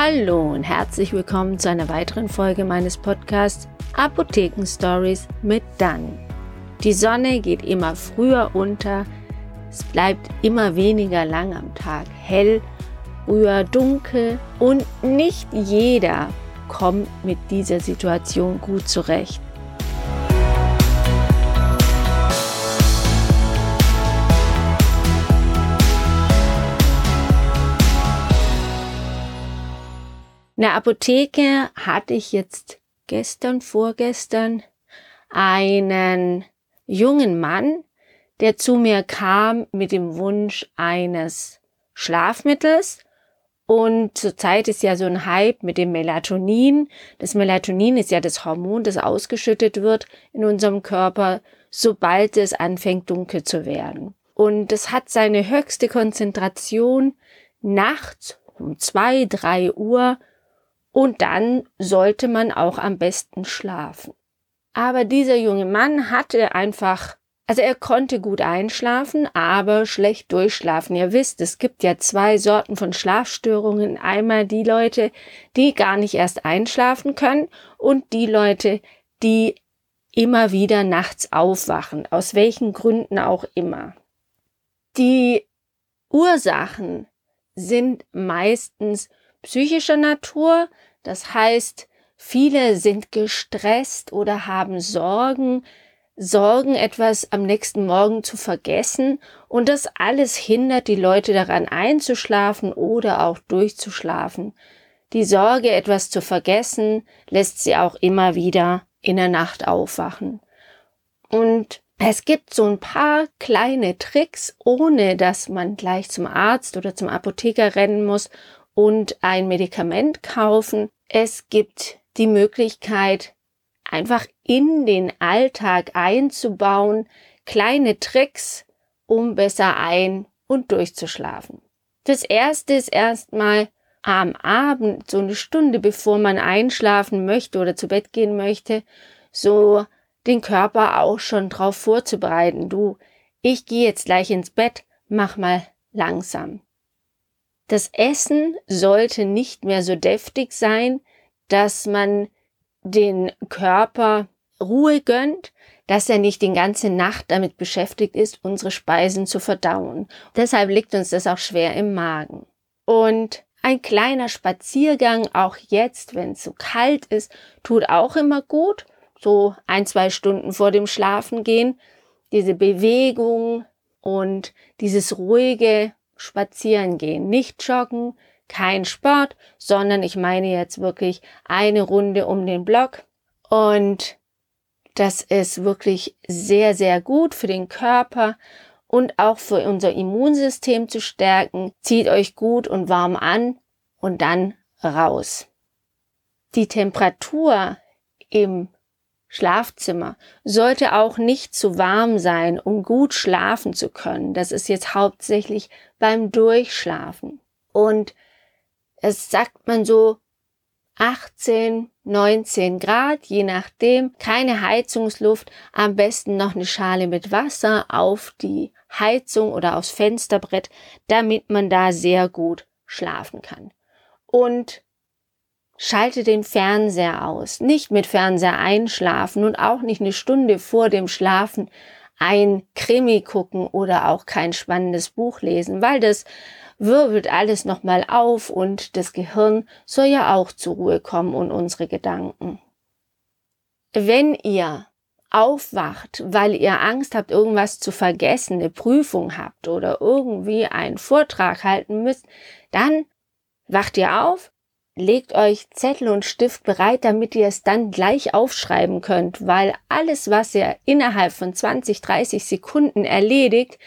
Hallo und herzlich willkommen zu einer weiteren Folge meines Podcasts Apotheken Stories mit Dan. Die Sonne geht immer früher unter, es bleibt immer weniger lang am Tag hell, früher dunkel und nicht jeder kommt mit dieser Situation gut zurecht. In der Apotheke hatte ich jetzt gestern, vorgestern einen jungen Mann, der zu mir kam mit dem Wunsch eines Schlafmittels. Und zurzeit ist ja so ein Hype mit dem Melatonin. Das Melatonin ist ja das Hormon, das ausgeschüttet wird in unserem Körper, sobald es anfängt dunkel zu werden. Und es hat seine höchste Konzentration nachts um zwei, drei Uhr und dann sollte man auch am besten schlafen. Aber dieser junge Mann hatte einfach, also er konnte gut einschlafen, aber schlecht durchschlafen. Ihr wisst, es gibt ja zwei Sorten von Schlafstörungen. Einmal die Leute, die gar nicht erst einschlafen können und die Leute, die immer wieder nachts aufwachen, aus welchen Gründen auch immer. Die Ursachen sind meistens psychischer Natur, das heißt, viele sind gestresst oder haben Sorgen, Sorgen, etwas am nächsten Morgen zu vergessen und das alles hindert die Leute daran einzuschlafen oder auch durchzuschlafen. Die Sorge, etwas zu vergessen, lässt sie auch immer wieder in der Nacht aufwachen. Und es gibt so ein paar kleine Tricks, ohne dass man gleich zum Arzt oder zum Apotheker rennen muss und ein Medikament kaufen, es gibt die Möglichkeit, einfach in den Alltag einzubauen, kleine Tricks, um besser ein- und durchzuschlafen. Das erste ist erstmal am Abend, so eine Stunde bevor man einschlafen möchte oder zu Bett gehen möchte, so den Körper auch schon drauf vorzubereiten. Du, ich gehe jetzt gleich ins Bett, mach mal langsam. Das Essen sollte nicht mehr so deftig sein, dass man den Körper Ruhe gönnt, dass er nicht die ganze Nacht damit beschäftigt ist, unsere Speisen zu verdauen. Deshalb liegt uns das auch schwer im Magen. Und ein kleiner Spaziergang, auch jetzt, wenn es so kalt ist, tut auch immer gut. So ein, zwei Stunden vor dem Schlafengehen. Diese Bewegung und dieses ruhige spazieren gehen, nicht joggen, kein Sport, sondern ich meine jetzt wirklich eine Runde um den Block und das ist wirklich sehr, sehr gut für den Körper und auch für unser Immunsystem zu stärken. Zieht euch gut und warm an und dann raus. Die Temperatur im Schlafzimmer sollte auch nicht zu warm sein, um gut schlafen zu können. Das ist jetzt hauptsächlich beim Durchschlafen. Und es sagt man so 18, 19 Grad, je nachdem. Keine Heizungsluft, am besten noch eine Schale mit Wasser auf die Heizung oder aufs Fensterbrett, damit man da sehr gut schlafen kann. Und Schalte den Fernseher aus. Nicht mit Fernseher einschlafen und auch nicht eine Stunde vor dem Schlafen ein Krimi gucken oder auch kein spannendes Buch lesen, weil das wirbelt alles nochmal auf und das Gehirn soll ja auch zur Ruhe kommen und unsere Gedanken. Wenn ihr aufwacht, weil ihr Angst habt, irgendwas zu vergessen, eine Prüfung habt oder irgendwie einen Vortrag halten müsst, dann wacht ihr auf, legt euch Zettel und Stift bereit, damit ihr es dann gleich aufschreiben könnt, weil alles, was ihr innerhalb von 20, 30 Sekunden erledigt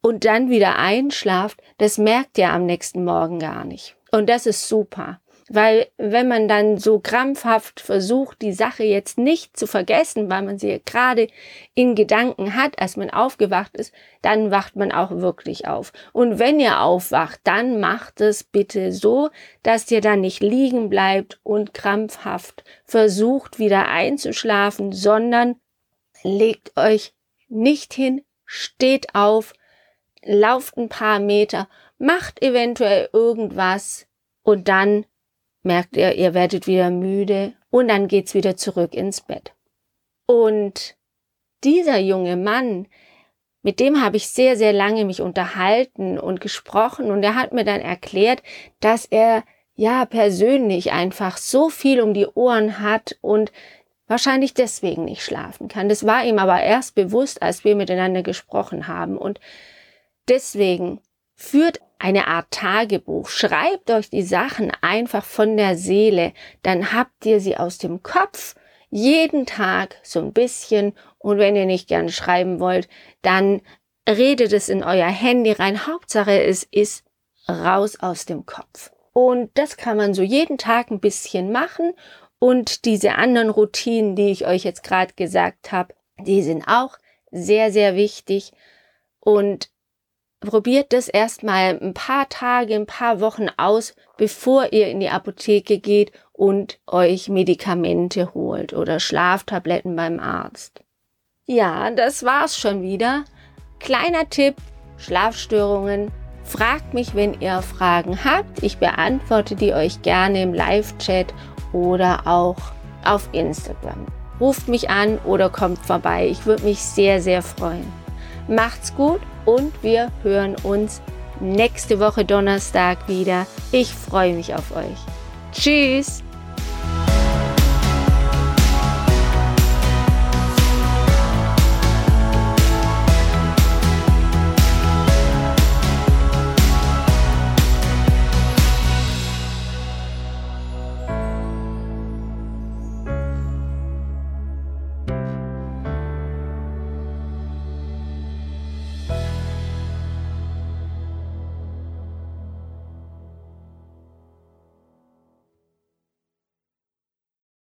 und dann wieder einschlaft, das merkt ihr am nächsten Morgen gar nicht. Und das ist super. Weil wenn man dann so krampfhaft versucht, die Sache jetzt nicht zu vergessen, weil man sie gerade in Gedanken hat, als man aufgewacht ist, dann wacht man auch wirklich auf. Und wenn ihr aufwacht, dann macht es bitte so, dass ihr dann nicht liegen bleibt und krampfhaft versucht wieder einzuschlafen, sondern legt euch nicht hin, steht auf, lauft ein paar Meter, macht eventuell irgendwas und dann merkt ihr, ihr werdet wieder müde und dann geht's wieder zurück ins Bett. Und dieser junge Mann, mit dem habe ich sehr, sehr lange mich unterhalten und gesprochen und er hat mir dann erklärt, dass er ja persönlich einfach so viel um die Ohren hat und wahrscheinlich deswegen nicht schlafen kann. Das war ihm aber erst bewusst, als wir miteinander gesprochen haben und deswegen führt eine Art Tagebuch. Schreibt euch die Sachen einfach von der Seele, dann habt ihr sie aus dem Kopf jeden Tag so ein bisschen und wenn ihr nicht gerne schreiben wollt, dann redet es in euer Handy rein. Hauptsache es ist raus aus dem Kopf. Und das kann man so jeden Tag ein bisschen machen. Und diese anderen Routinen, die ich euch jetzt gerade gesagt habe, die sind auch sehr, sehr wichtig. Und probiert das erstmal ein paar Tage, ein paar Wochen aus, bevor ihr in die Apotheke geht und euch Medikamente holt oder Schlaftabletten beim Arzt. Ja, das war's schon wieder. Kleiner Tipp, Schlafstörungen Fragt mich, wenn ihr Fragen habt. Ich beantworte die euch gerne im Live-Chat oder auch auf Instagram. Ruft mich an oder kommt vorbei. Ich würde mich sehr, sehr freuen. Macht's gut und wir hören uns nächste Woche Donnerstag wieder. Ich freue mich auf euch. Tschüss!